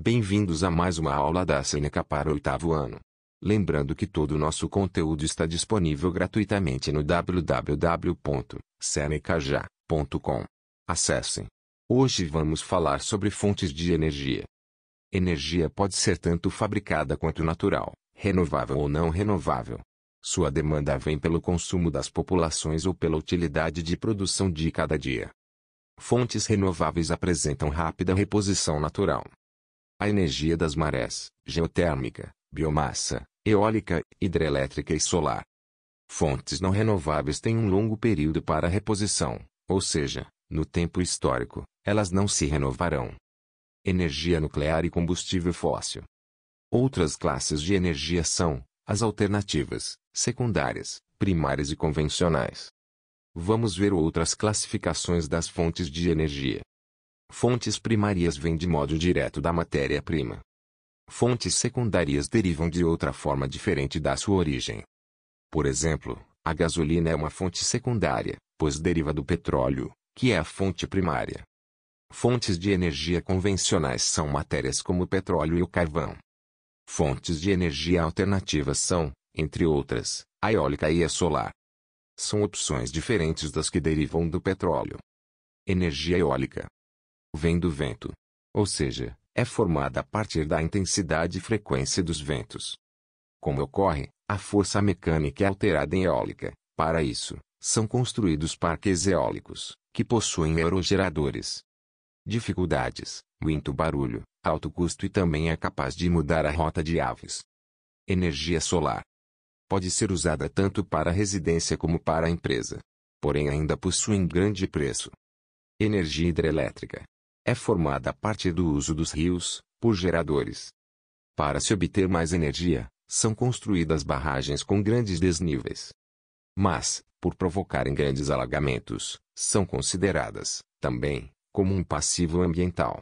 Bem-vindos a mais uma aula da Seneca para o oitavo ano. Lembrando que todo o nosso conteúdo está disponível gratuitamente no www.senecaja.com. Acessem. Hoje vamos falar sobre fontes de energia. Energia pode ser tanto fabricada quanto natural, renovável ou não renovável. Sua demanda vem pelo consumo das populações ou pela utilidade de produção de cada dia. Fontes renováveis apresentam rápida reposição natural. A energia das marés, geotérmica, biomassa, eólica, hidrelétrica e solar. Fontes não renováveis têm um longo período para reposição, ou seja, no tempo histórico, elas não se renovarão. Energia nuclear e combustível fóssil. Outras classes de energia são as alternativas, secundárias, primárias e convencionais. Vamos ver outras classificações das fontes de energia. Fontes primárias vêm de modo direto da matéria-prima. Fontes secundárias derivam de outra forma diferente da sua origem. Por exemplo, a gasolina é uma fonte secundária, pois deriva do petróleo, que é a fonte primária. Fontes de energia convencionais são matérias como o petróleo e o carvão. Fontes de energia alternativas são, entre outras, a eólica e a solar. São opções diferentes das que derivam do petróleo. Energia eólica vem do vento. Ou seja, é formada a partir da intensidade e frequência dos ventos. Como ocorre, a força mecânica é alterada em eólica. Para isso, são construídos parques eólicos, que possuem aerogeradores. Dificuldades, muito barulho, alto custo e também é capaz de mudar a rota de aves. Energia solar pode ser usada tanto para residência como para empresa. Porém ainda possuem grande preço. Energia hidrelétrica. É formada a partir do uso dos rios, por geradores. Para se obter mais energia, são construídas barragens com grandes desníveis. Mas, por provocarem grandes alagamentos, são consideradas, também, como um passivo ambiental.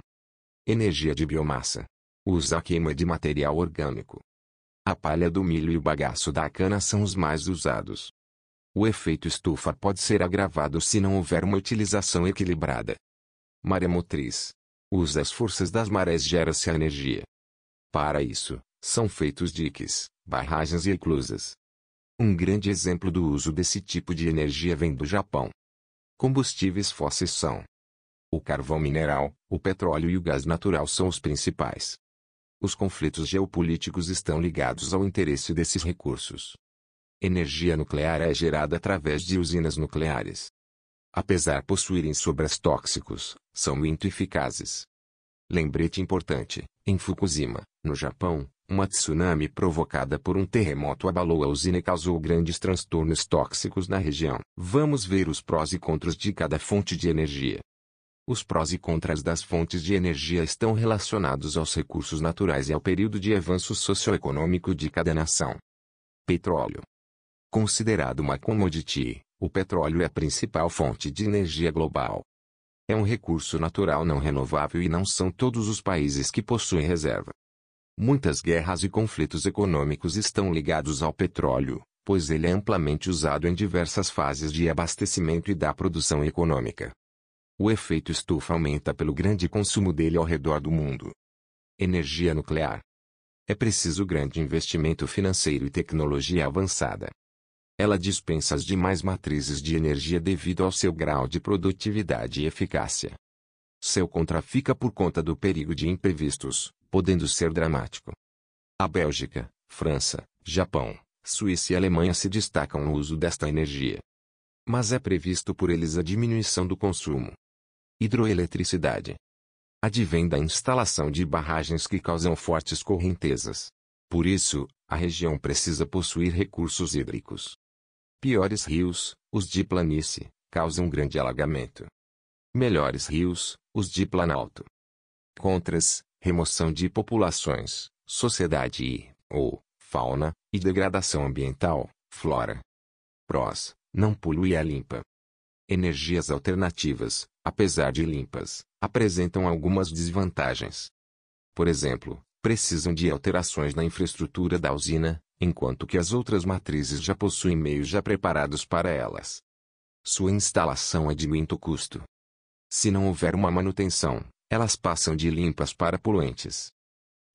Energia de biomassa. Usa a queima de material orgânico, a palha do milho e o bagaço da cana são os mais usados. O efeito estufa pode ser agravado se não houver uma utilização equilibrada. Maremotriz. Usa as forças das marés gera-se a energia. Para isso, são feitos diques, barragens e eclusas. Um grande exemplo do uso desse tipo de energia vem do Japão. Combustíveis fósseis são o carvão mineral, o petróleo e o gás natural são os principais. Os conflitos geopolíticos estão ligados ao interesse desses recursos. Energia nuclear é gerada através de usinas nucleares. Apesar de possuírem sobras tóxicos, são muito eficazes. Lembrete importante: em Fukushima, no Japão, uma tsunami provocada por um terremoto abalou a usina e causou grandes transtornos tóxicos na região. Vamos ver os prós e contras de cada fonte de energia. Os prós e contras das fontes de energia estão relacionados aos recursos naturais e ao período de avanço socioeconômico de cada nação. Petróleo. Considerado uma commodity, o petróleo é a principal fonte de energia global. É um recurso natural não renovável e não são todos os países que possuem reserva. Muitas guerras e conflitos econômicos estão ligados ao petróleo, pois ele é amplamente usado em diversas fases de abastecimento e da produção econômica. O efeito estufa aumenta pelo grande consumo dele ao redor do mundo. Energia nuclear. É preciso grande investimento financeiro e tecnologia avançada. Ela dispensa as demais matrizes de energia devido ao seu grau de produtividade e eficácia. Seu contra fica por conta do perigo de imprevistos, podendo ser dramático. A Bélgica, França, Japão, Suíça e Alemanha se destacam no uso desta energia. Mas é previsto por eles a diminuição do consumo, Hidroeletricidade. Advém da instalação de barragens que causam fortes correntezas. Por isso, a região precisa possuir recursos hídricos. Piores rios, os de planície, causam grande alagamento. Melhores rios, os de planalto. Contras, remoção de populações, sociedade e, ou, fauna, e degradação ambiental, flora. Prós, não polui a limpa. Energias alternativas, apesar de limpas, apresentam algumas desvantagens. Por exemplo, precisam de alterações na infraestrutura da usina, enquanto que as outras matrizes já possuem meios já preparados para elas. Sua instalação é de muito custo. Se não houver uma manutenção, elas passam de limpas para poluentes.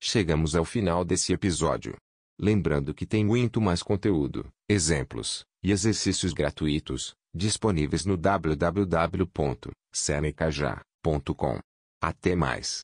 Chegamos ao final desse episódio. Lembrando que tem muito mais conteúdo, exemplos e exercícios gratuitos disponíveis no www.senecaja.com. Até mais!